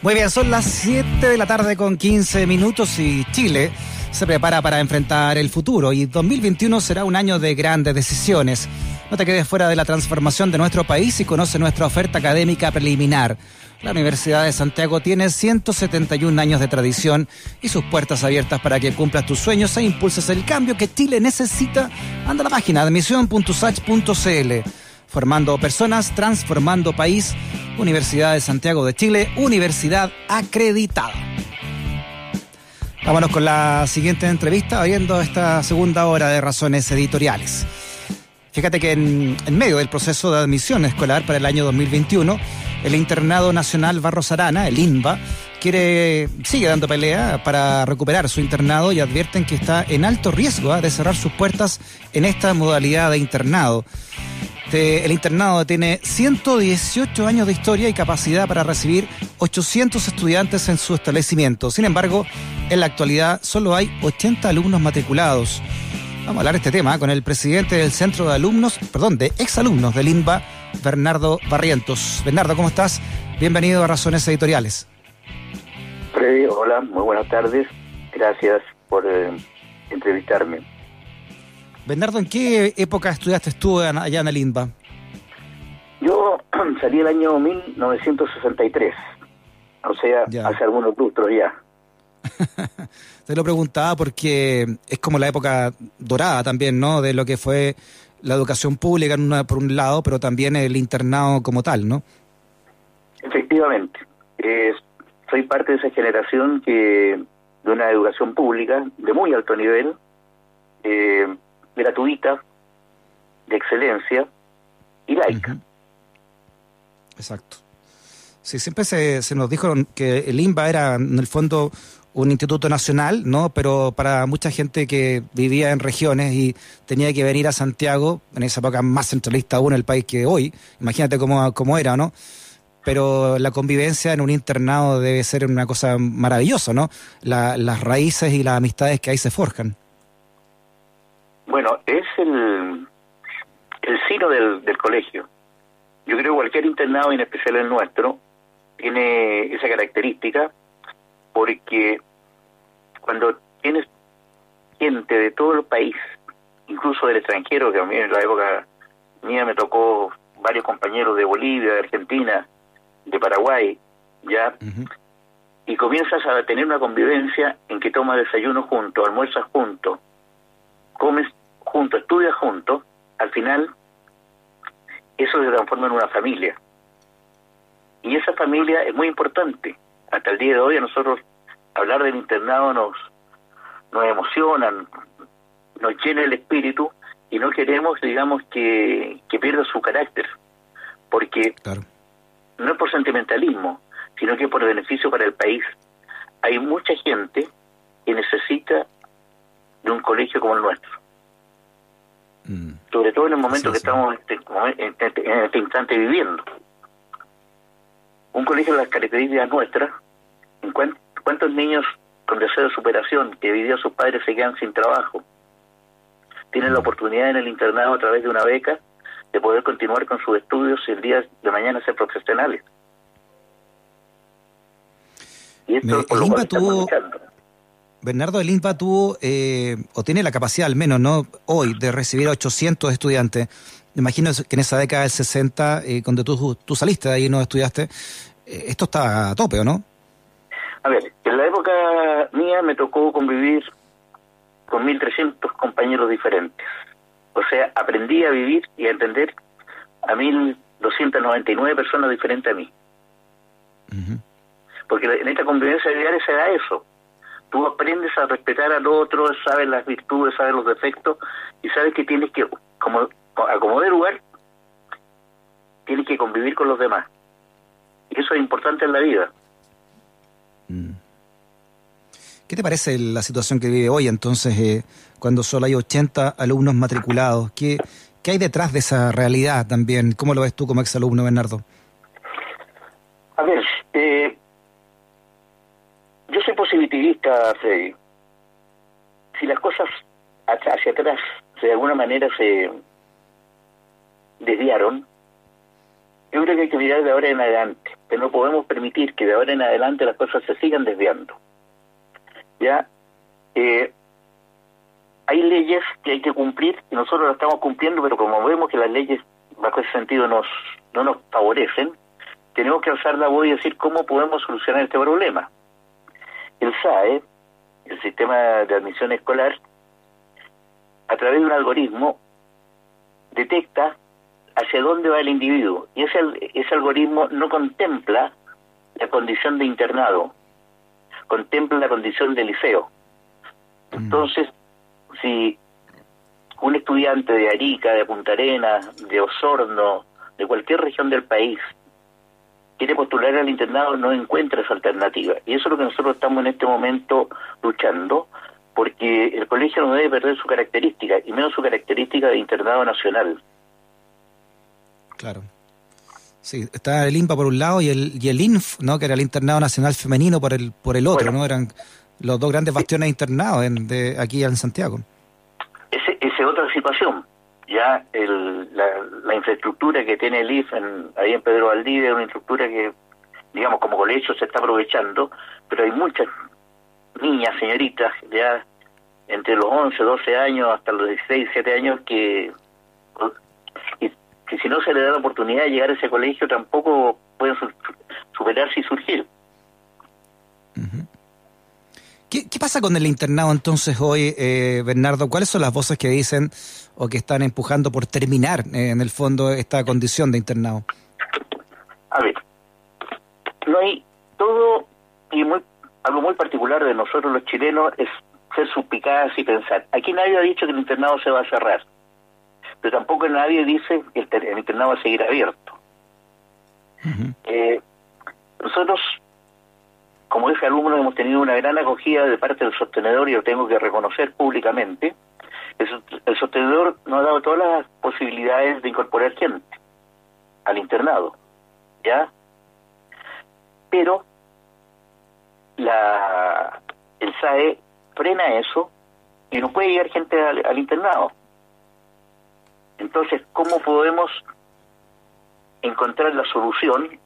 Muy bien, son las 7 de la tarde con 15 minutos y Chile se prepara para enfrentar el futuro y 2021 será un año de grandes decisiones. No te quedes fuera de la transformación de nuestro país y conoce nuestra oferta académica preliminar. La Universidad de Santiago tiene 171 años de tradición y sus puertas abiertas para que cumplas tus sueños e impulses el cambio que Chile necesita. Anda a la página admisión.sach.cl formando personas, transformando país. Universidad de Santiago de Chile, universidad acreditada. Vámonos con la siguiente entrevista, viendo esta segunda hora de razones editoriales. Fíjate que en, medio del proceso de admisión escolar para el año 2021, el Internado Nacional Barros Arana, el INBA, quiere, sigue dando pelea para recuperar su internado y advierten que está en alto riesgo ¿ah? de cerrar sus puertas en esta modalidad de internado. Este, el internado tiene 118 años de historia y capacidad para recibir 800 estudiantes en su establecimiento. Sin embargo, en la actualidad solo hay 80 alumnos matriculados. Vamos a hablar de este tema con el presidente del Centro de Alumnos, perdón, de exalumnos del INBA, Bernardo Barrientos. Bernardo, ¿cómo estás? Bienvenido a Razones Editoriales. Freddy, hola, muy buenas tardes. Gracias por eh, entrevistarme. Bernardo, ¿en qué época estudiaste tú allá en el INBA? Yo salí el año 1963, o sea, hace algunos lustros ya. Te lo preguntaba porque es como la época dorada también, ¿no? De lo que fue la educación pública por un lado, pero también el internado como tal, ¿no? Efectivamente. soy parte de esa generación que de una educación pública de muy alto nivel, de excelencia y laica. Exacto. Sí, siempre se, nos dijo que el INBA era en el fondo un instituto nacional, ¿no? Pero para mucha gente que vivía en regiones y tenía que venir a Santiago, en esa época más centralista aún el país que hoy, imagínate cómo, cómo era, ¿no? Pero la convivencia en un internado debe ser una cosa maravillosa, ¿no? las raíces y las amistades que ahí se forjan. Bueno, es el, el sino del, del colegio. Yo creo que cualquier internado, en especial el nuestro, tiene esa característica porque cuando tienes gente de todo el país, incluso del extranjero, que a mí en la época mía me tocó varios compañeros de Bolivia, de Argentina, de Paraguay, ya, y comienzas a tener una convivencia en que tomas desayuno juntos, almuerzas juntos, comes juntos, estudias juntos, al final eso se transforma en una familia. Y esa familia es muy importante. Hasta el día de hoy a nosotros hablar del internado nos, nos emociona, nos llena el espíritu y no queremos, digamos, que, que pierda su carácter. Porque no es por sentimentalismo, sino que por beneficio para el país. Hay mucha gente que necesita de un colegio como el nuestro. Mm. Sobre todo en el momento que estamos este, en este, en este, instante viviendo. Un colegio de las características nuestras, ¿en cuántos niños con deseo de superación que vivió sus padres se quedan sin trabajo? Tienen la mm. oportunidad en el internado a través de una beca de poder continuar con sus estudios y el día de mañana ser profesionales. Y esto por lo cual estamos Bernardo del INPA tuvo, eh, o tiene la capacidad al menos, ¿no? Hoy, de recibir a 800 estudiantes. Imagino que en esa década del 60, eh, cuando tú, tú saliste de ahí y no estudiaste, eh, esto estaba a tope, ¿o no? A ver, en la época mía me tocó convivir con 1.300 compañeros diferentes. O sea, aprendí a vivir y a entender a 1.299 personas diferentes a mí. Porque en esta convivencia diaria se da eso tú aprendes a respetar al otro, sabes las virtudes, sabes los defectos y sabes que tienes que, como a como de lugar, tienes que convivir con los demás. Y eso es importante en la vida. Mm. ¿Qué te parece la situación que vive hoy entonces, eh, cuando solo hay 80 alumnos matriculados? ¿Qué, ¿Qué hay detrás de esa realidad también? ¿Cómo lo ves tú como exalumno, Bernardo? A ver, eh, yo soy Si las cosas hacia atrás de alguna manera se desviaron, yo creo que hay que mirar de ahora en adelante, que no podemos permitir que de ahora en adelante las cosas se sigan desviando. Ya, eh, hay leyes que hay que cumplir y nosotros las estamos cumpliendo, pero como vemos que las leyes bajo ese sentido nos no nos favorecen, tenemos que alzar la voz y decir cómo podemos solucionar este problema. El SAE, el sistema de admisión escolar, a través de un algoritmo, detecta hacia dónde va el individuo. Y ese, ese algoritmo no contempla la condición de internado, contempla la condición de liceo. Mm. Entonces, si un estudiante de Arica, de Punta Arenas, de Osorno, de cualquier región del país, quiere postular al internado, no encuentra esa alternativa. Y eso es lo que nosotros estamos en este momento luchando, porque el colegio no debe perder su característica, y menos su característica de internado nacional. Claro. Sí, está el INPA por un lado y el, y el INF, ¿no? que era el Internado Nacional Femenino por el, por el otro, ¿no? Eran los dos grandes bastiones internados en, de, aquí en Santiago. Esa es otra situación. Ya el, la, infraestructura que tiene el IF en, ahí en Pedro Valdivia es una infraestructura que, digamos, como colegio se está aprovechando, pero hay muchas niñas, señoritas, ya entre los 11, 12 años hasta los 16, 17 años que que si no se le da la oportunidad de llegar a ese colegio tampoco pueden superarse y surgir. ¿Qué, pasa con el internado entonces hoy, eh, Bernardo? ¿Cuáles son las voces que dicen o que están empujando por terminar eh, en el fondo esta condición de internado? A ver, no hay todo y muy algo muy particular de nosotros los chilenos es ser suspicadas y pensar. Aquí nadie ha dicho que el internado se va a cerrar pero tampoco nadie dice que el, internado va a seguir abierto. Eh, nosotros, como ese alumno, hemos tenido una gran acogida de parte del sostenedor y lo tengo que reconocer públicamente. El, sostenedor nos ha dado todas las posibilidades de incorporar gente al internado, ¿ya? Pero la el SAE frena eso y no puede llegar gente al internado. Entonces, ¿cómo podemos encontrar la solución?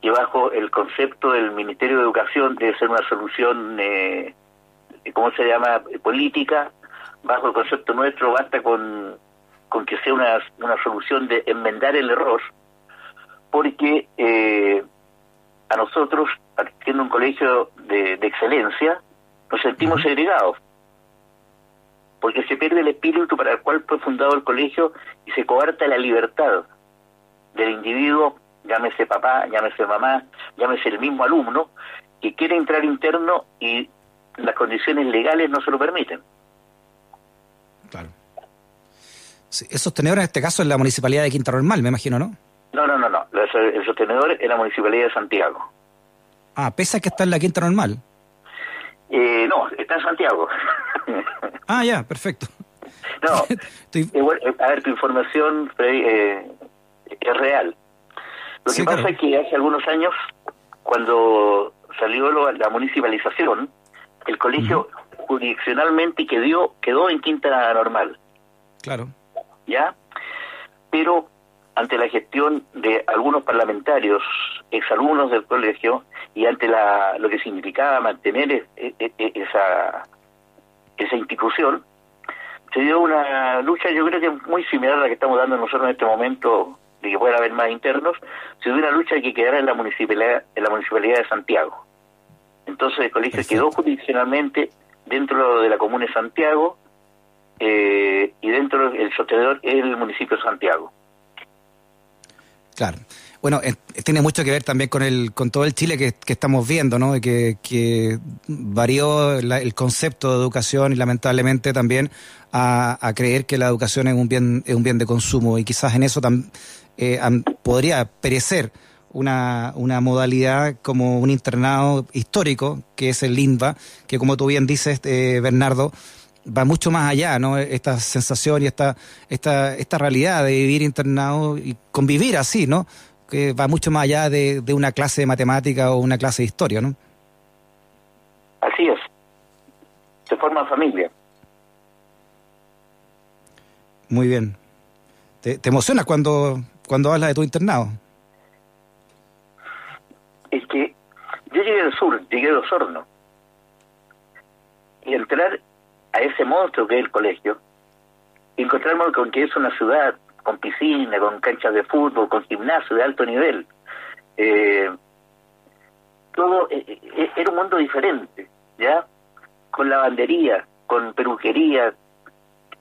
Y bajo el concepto del Ministerio de Educación debe ser una solución, eh, ¿cómo se llama?, política. Bajo el concepto nuestro basta con, con que sea una, una solución de enmendar el error, porque eh, a nosotros, siendo un colegio de, de excelencia, nos sentimos segregados porque se pierde el espíritu para el cual fue fundado el colegio y se coarta la libertad del individuo, llámese papá, llámese mamá, llámese el mismo alumno, que quiere entrar interno y las condiciones legales no se lo permiten. Claro. el sostenedor en este caso es la municipalidad de Quinta Normal, me imagino, ¿no? No, no, no, no. El sostenedor es la municipalidad de Santiago. Ah, pese a que está en la Quinta Normal. Eh, no, está en Santiago. ah, ya, perfecto. No, eh, a ver, tu información eh, es real. Lo que pasa es que hace algunos años, cuando salió la municipalización, el colegio jurisdiccionalmente quedó, quedó en quinta normal. Claro. ¿Ya? Pero ante la gestión de algunos parlamentarios, exalumnos del colegio, y ante la, lo que significaba mantener esa, esa institución, se dio una lucha, yo creo que muy similar a la que estamos dando nosotros en este momento, de que pueda haber más internos, se dio una lucha que quedara en la municipalidad, en la municipalidad de Santiago. Entonces el colegio quedó jurisdiccionalmente dentro de la comuna de Santiago eh, y dentro del sostenedor es el municipio de Santiago. Claro. Bueno, eh, tiene mucho que ver también con el con todo el Chile que, estamos viendo, ¿no? Que, que varió el concepto de educación y lamentablemente también a, creer que la educación es un bien es un bien de consumo y quizás en eso eh, podría perecer una, una modalidad como un internado histórico que es el LINVA, que como tú bien dices, eh, Bernardo, va mucho más allá, ¿no? Esta sensación y esta, esta, esta realidad de vivir internado y convivir así, ¿no? Que va mucho más allá de, de una clase de matemática o una clase de historia, ¿no? Así es. Se forma familia. Muy bien. ¿Te, emocionas cuando, cuando hablas de tu internado? Es que yo llegué al sur, llegué a los hornos. Y entrar a ese monstruo que es el colegio, y encontrarme con que es una ciudad con piscina, con canchas de fútbol, con gimnasio de alto nivel. Eh, todo eh, eh, era un mundo diferente, ¿ya? Con lavandería, con peluquería.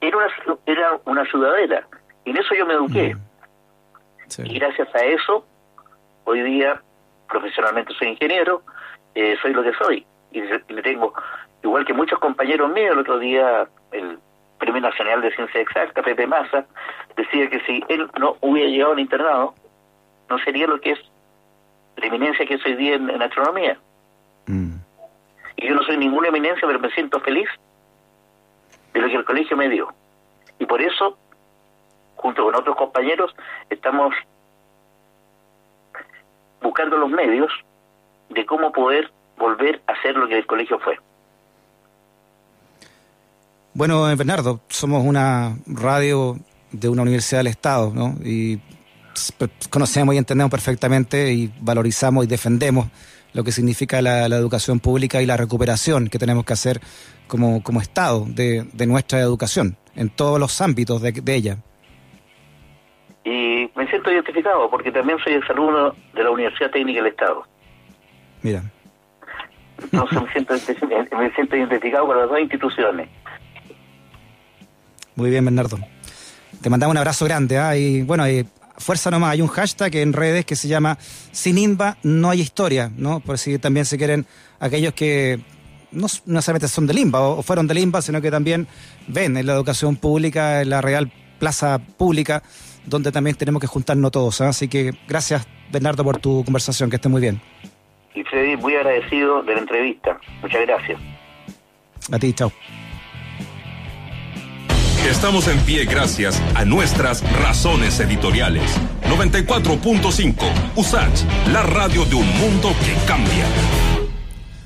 Era una, era una ciudadela. Y en eso yo me eduqué. Mm. Y gracias a eso, hoy día profesionalmente soy ingeniero, eh, soy lo que soy. Y le tengo, igual que muchos compañeros míos, el otro día el Premio Nacional de Ciencia Exacta, Pepe Massa, decía que si él no hubiera llegado al internado, no sería lo que es la eminencia que soy día en, astronomía. Mm. Y yo no soy ninguna eminencia, pero me siento feliz de lo que el colegio me dio. Y por eso, junto con otros compañeros, estamos buscando los medios de cómo poder volver a hacer lo que el colegio fue. Bueno, Bernardo, somos una radio de una universidad del Estado, ¿no? Y conocemos y entendemos perfectamente y valorizamos y defendemos lo que significa la, educación pública y la recuperación que tenemos que hacer como, como Estado de, nuestra educación en todos los ámbitos de, de ella. Y me siento identificado porque también soy exalumno de la Universidad Técnica del Estado. Mira. Entonces me siento, me siento identificado con las dos instituciones. Muy bien, Bernardo. Te mandamos un abrazo grande. ¿ah? Y bueno, y fuerza nomás. Hay un hashtag en redes que se llama Sin INVA no hay historia, ¿no? Por si también se quieren aquellos que no, necesariamente son del INVA o, fueron del INVA, sino que también ven en la educación pública, en la real plaza pública, donde también tenemos que juntarnos todos. ¿ah? Así que gracias, Bernardo, por tu conversación. Que esté muy bien. Y Freddy, muy agradecido de la entrevista. Muchas gracias. A ti, chao. Estamos en pie gracias a nuestras razones editoriales. 94.5 USACH, la radio de un mundo que cambia.